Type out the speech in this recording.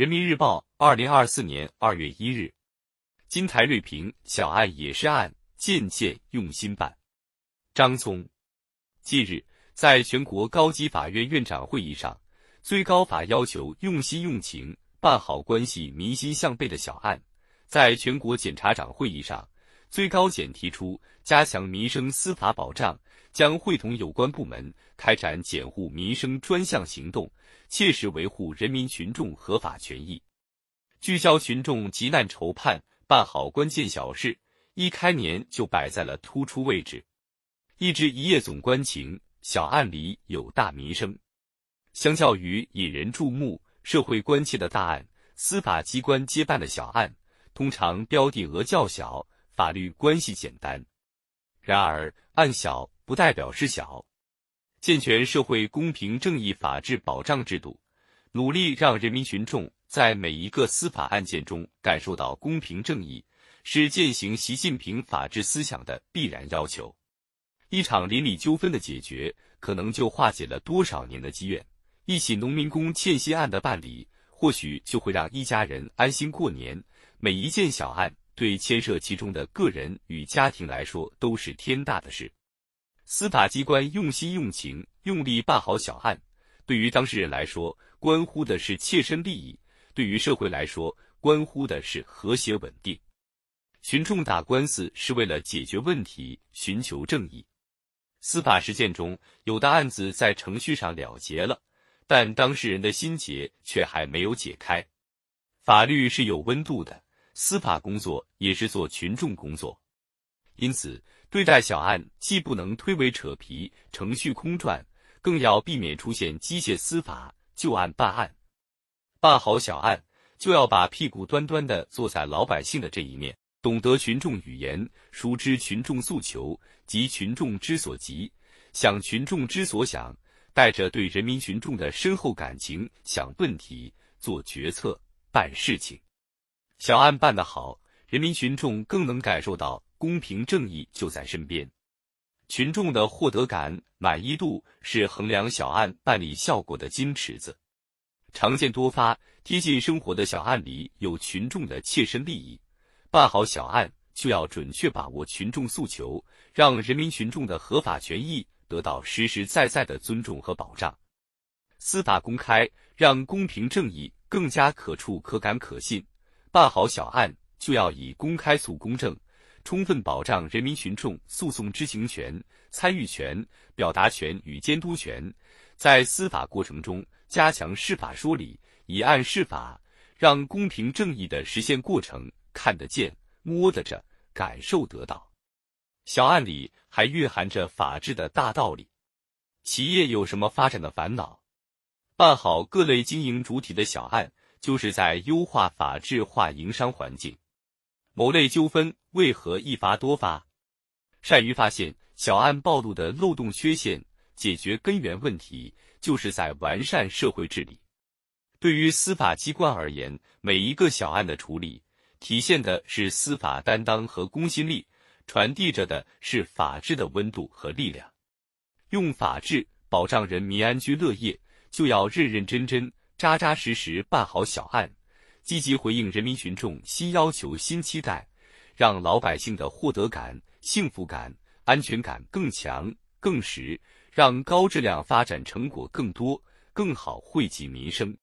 人民日报，二零二四年二月一日，金台瑞平小案也是案，件件用心办。张聪，近日，在全国高级法院院长会议上，最高法要求用心用情办好关系民心向背的小案。在全国检察长会议上，最高检提出加强民生司法保障，将会同有关部门开展检护民生专项行动。切实维护人民群众合法权益，聚焦群众急难愁盼，办好关键小事，一开年就摆在了突出位置。一枝一叶总关情，小案里有大民生。相较于引人注目、社会关切的大案，司法机关接办的小案，通常标的额较小，法律关系简单。然而，案小不代表是小。健全社会公平正义法治保障制度，努力让人民群众在每一个司法案件中感受到公平正义，是践行习近平法治思想的必然要求。一场邻里纠纷的解决，可能就化解了多少年的积怨；一起农民工欠薪案的办理，或许就会让一家人安心过年。每一件小案，对牵涉其中的个人与家庭来说，都是天大的事。司法机关用心用情、用力办好小案，对于当事人来说，关乎的是切身利益；对于社会来说，关乎的是和谐稳定。群众打官司是为了解决问题、寻求正义。司法实践中，有的案子在程序上了结了，但当事人的心结却还没有解开。法律是有温度的，司法工作也是做群众工作，因此。对待小案，既不能推诿扯皮、程序空转，更要避免出现机械司法、就案办案。办好小案，就要把屁股端端的坐在老百姓的这一面，懂得群众语言，熟知群众诉求，急群众之所急，想群众之所想，带着对人民群众的深厚感情想问题、做决策、办事情。小案办得好，人民群众更能感受到。公平正义就在身边，群众的获得感、满意度是衡量小案办理效果的金尺子。常见多发、贴近生活的小案里有群众的切身利益，办好小案就要准确把握群众诉求，让人民群众的合法权益得到实实在在的尊重和保障。司法公开，让公平正义更加可触、可感、可信。办好小案就要以公开、促、公正。充分保障人民群众诉讼知情权、参与权、表达权与监督权，在司法过程中加强释法说理、以案释法，让公平正义的实现过程看得见、摸得着、感受得到。小案里还蕴含着法治的大道理。企业有什么发展的烦恼？办好各类经营主体的小案，就是在优化法治化营商环境。某类纠纷为何一发多发？善于发现小案暴露的漏洞缺陷，解决根源问题，就是在完善社会治理。对于司法机关而言，每一个小案的处理，体现的是司法担当和公信力，传递着的是法治的温度和力量。用法治保障人民安居乐业，就要认认真真、扎扎实实办好小案。积极回应人民群众新要求、新期待，让老百姓的获得感、幸福感、安全感更强、更实，让高质量发展成果更多、更好惠及民生。